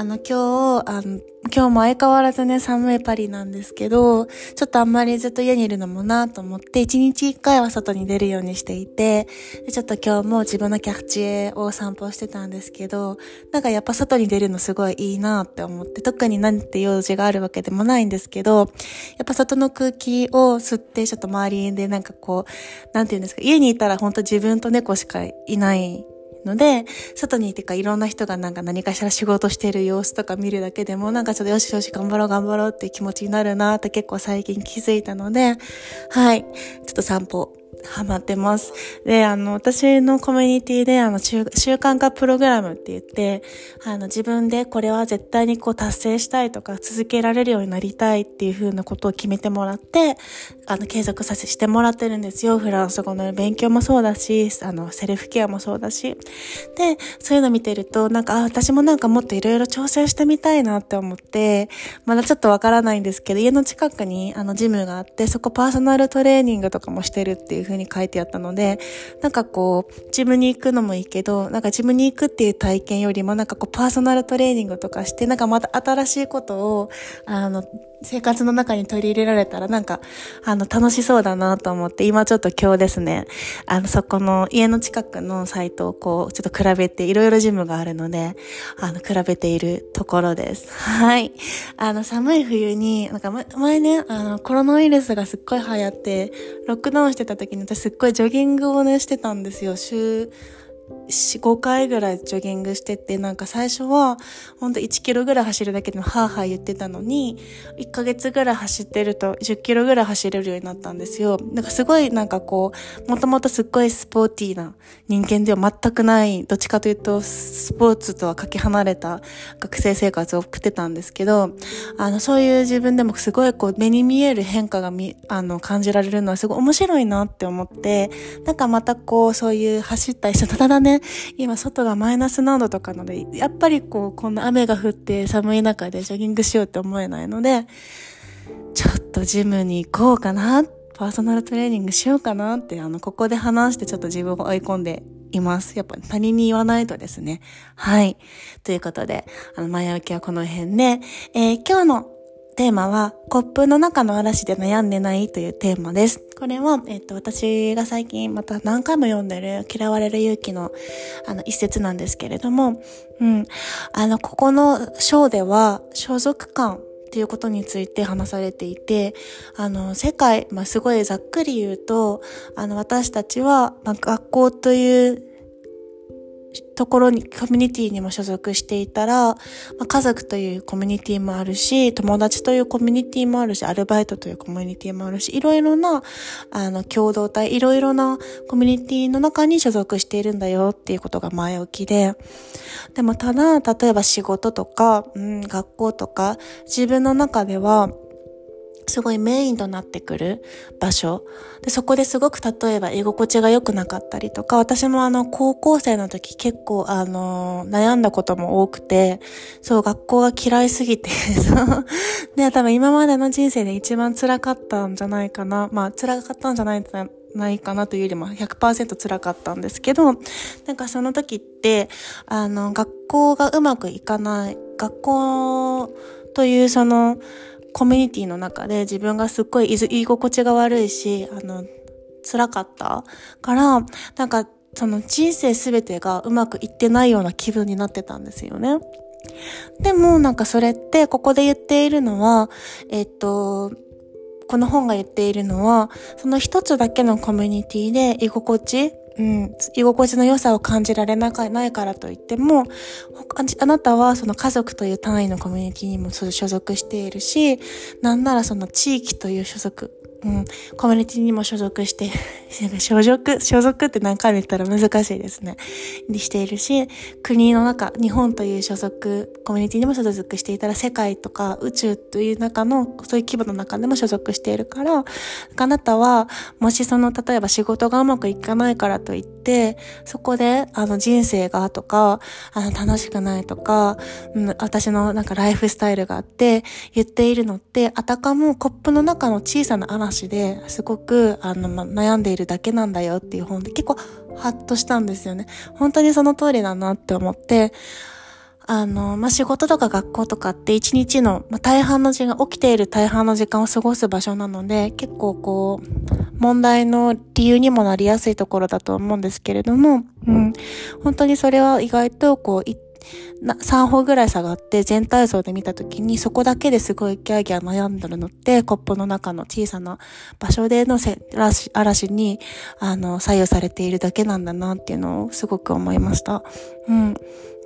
あの、今日、あの、今日も相変わらずね、寒いパリなんですけど、ちょっとあんまりずっと家にいるのもなと思って、一日一回は外に出るようにしていて、ちょっと今日も自分のキャッチエを散歩してたんですけど、なんかやっぱ外に出るのすごいいいなって思って、特に何て用事があるわけでもないんですけど、やっぱ外の空気を吸って、ちょっと周りでなんかこう、なんて言うんですか、家にいたら本当自分と猫しかいないので、外にいてかいろんな人がなんか何かしら仕事してる様子とか見るだけでもなんかちょっとよしよし頑張ろう頑張ろうっていう気持ちになるなって結構最近気づいたので、はい、ちょっと散歩ハマってます。で、あの、私のコミュニティで、あの、習慣化プログラムって言って、あの、自分でこれは絶対にこう達成したいとか、続けられるようになりたいっていう風なことを決めてもらって、あの、継続させしてもらってるんですよ。フランス語の勉強もそうだし、あの、セルフケアもそうだし。で、そういうの見てると、なんか、あ、私もなんかもっといろいろ挑戦してみたいなって思って、まだちょっとわからないんですけど、家の近くに、あの、ジムがあって、そこパーソナルトレーニングとかもしてるっていう風に書いてあったので、なんかこう、ジムに行くのもいいけど、なんかジムに行くっていう体験よりも、なんかこう、パーソナルトレーニングとかして、なんかまた新しいことを、あの、生活の中に取り入れられたらなんか、あの、楽しそうだなと思って、今ちょっと今日ですね、あの、そこの家の近くのサイトをこう、ちょっと比べて、いろいろジムがあるので、あの、比べているところです。はい。あの、寒い冬に、なんか前ね、あの、コロナウイルスがすっごい流行って、ロックダウンしてた時に私すっごいジョギングをね、してたんですよ。週、4、5回ぐらいジョギングしてて、なんか最初は、ほんと1キロぐらい走るだけでもハーハー言ってたのに、1ヶ月ぐらい走ってると10キロぐらい走れるようになったんですよ。なんかすごいなんかこう、もともとすっごいスポーティーな人間では全くない、どっちかというとスポーツとはかけ離れた学生生活を送ってたんですけど、あの、そういう自分でもすごいこう、目に見える変化がみ、あの、感じられるのはすごい面白いなって思って、なんかまたこう、そういう走ったりしたただね、今外がマイナス何度とかので、やっぱりこう、こんな雨が降って寒い中でジョギングしようって思えないので、ちょっとジムに行こうかな、パーソナルトレーニングしようかなって、あの、ここで話してちょっと自分を追い込んでいます。やっぱ他人に言わないとですね。はい。ということで、あの、前置きはこの辺で、えー、今日のテーマは、コップの中の嵐で悩んでないというテーマです。これは、えっと、私が最近また何回も読んでる嫌われる勇気の、あの、一節なんですけれども、うん。あの、ここの章では、所属感っていうことについて話されていて、あの、世界、まあ、すごいざっくり言うと、あの、私たちは、まあ、学校というところに、コミュニティにも所属していたら、まあ、家族というコミュニティもあるし、友達というコミュニティもあるし、アルバイトというコミュニティもあるし、いろいろな、あの、共同体、いろいろなコミュニティの中に所属しているんだよっていうことが前置きで、でもただ、例えば仕事とか、うん、学校とか、自分の中では、すごいメインとなってくる場所。で、そこですごく例えば居心地が良くなかったりとか、私もあの、高校生の時結構あの、悩んだことも多くて、そう、学校が嫌いすぎて、そう。で、多分今までの人生で一番辛かったんじゃないかな。まあ、辛かったんじゃないないかなというよりも100%辛かったんですけど、なんかその時って、あの、学校がうまくいかない、学校というその、コミュニティの中で自分がすっごい居心地が悪いし、あの、辛かったから、なんか、その人生すべてがうまくいってないような気分になってたんですよね。でもなんかそれってここで言っているのは、えっと、この本が言っているのは、その一つだけのコミュニティで居心地うん、居心地の良さを感じられなかないからといっても、あなたはその家族という単位のコミュニティにも所属しているし、なんならその地域という所属、うん、コミュニティにも所属して、所属、所属って何回も言ったら難しいですね。にしているし、国の中、日本という所属、コミュニティにも所属していたら、世界とか宇宙という中の、そういう規模の中でも所属しているから、あなたは、もしその、例えば仕事がうまくいかないからといって、そこで、あの、人生がとか、あの、楽しくないとか、うん、私のなんかライフスタイルがあって、言っているのって、あたかもコップの中の小さな嵐ですごく、あの、ま、悩んでいるだけなんだよっていう本で結構ハッとしたんですよね。本当にその通りだなって思って、あの、まあ、仕事とか学校とかって一日の、まあ、大半の時間、起きている大半の時間を過ごす場所なので、結構こう、問題の理由にもなりやすいところだと思うんですけれども、うん、本当にそれは意外とこう、3歩ぐらい下がって全体像で見た時にそこだけですごいギャーギャー悩んでるのってコップの中の小さな場所での嵐嵐にあの左右されているだけなんだなっていうのをすごく思いました。うん。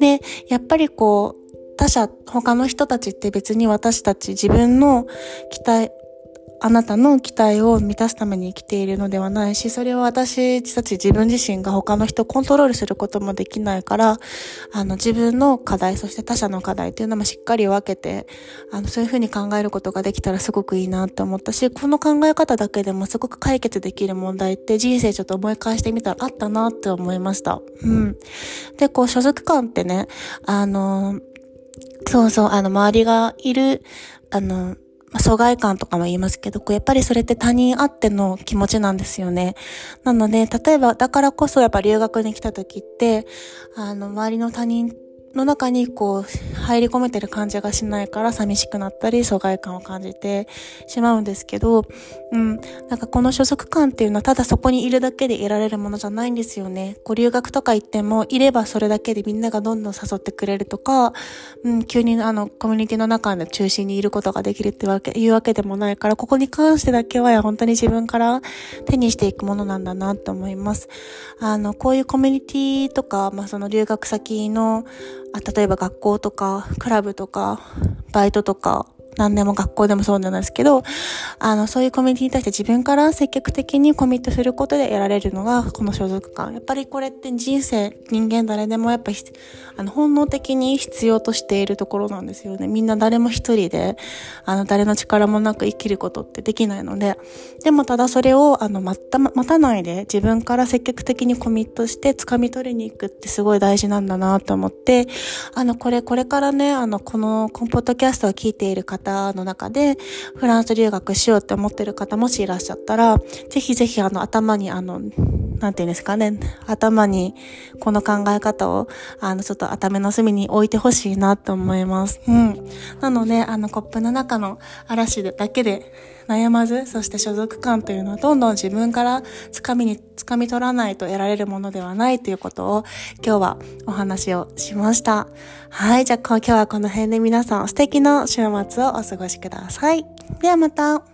で、やっぱりこう他者、他の人たちって別に私たち自分の期待、あなたの期待を満たすために生きているのではないし、それは私たち自分自身が他の人をコントロールすることもできないから、あの自分の課題、そして他者の課題っていうのもしっかり分けて、あのそういうふうに考えることができたらすごくいいなって思ったし、この考え方だけでもすごく解決できる問題って人生ちょっと思い返してみたらあったなって思いました。うん。で、こう所属感ってね、あの、そうそう、あの周りがいる、あの、疎外感とかも言いますけど、こうやっぱりそれって他人あっての気持ちなんですよね。なので、例えば、だからこそやっぱ留学に来た時って、あの、周りの他人の中にこう入り込めてる感じがしないから寂しくなったり疎外感を感じてしまうんですけど、うん、なんかこの所属感っていうのはただそこにいるだけで得られるものじゃないんですよね。こう留学とか行ってもいればそれだけでみんながどんどん誘ってくれるとか、うん、急にあのコミュニティの中の中心にいることができるってわけいうわけでもないから、ここに関してだけは本当に自分から手にしていくものなんだなと思います。あの、こういうコミュニティとか、まあその留学先のあ例えば学校とか、クラブとか、バイトとか、何でも学校でもそうなんですけど、あの、そういうコミュニティに対して自分から積極的にコミットすることで得られるのが、この所属感。やっぱりこれって人生、人間誰でもやっぱあの、本能的に必要としているところなんですよね。みんな誰も一人で、あの、誰の力もなく生きることってできないので、でもただそれを、あの、待った、待たないで自分から積極的にコミットして掴み取りに行くってすごい大事なんだなと思って、あの、これ、これからね、あの、この、コンポッドキャストを聞いている方方の中で、フランス留学しようって思ってる方もしいらっしゃったら、ぜひぜひあの頭にあの、なんていうんですかね、頭にこの考え方を、あの、ちょっと頭の隅に置いてほしいなと思います。うん。なので、あの、コップの中の嵐だけで悩まず、そして所属感というのはどんどん自分から掴みに、掴み取らないと得られるものではないということを今日はお話をしました。はい。じゃあ今日はこの辺で皆さん素敵な週末をお過ごしください。ではまた。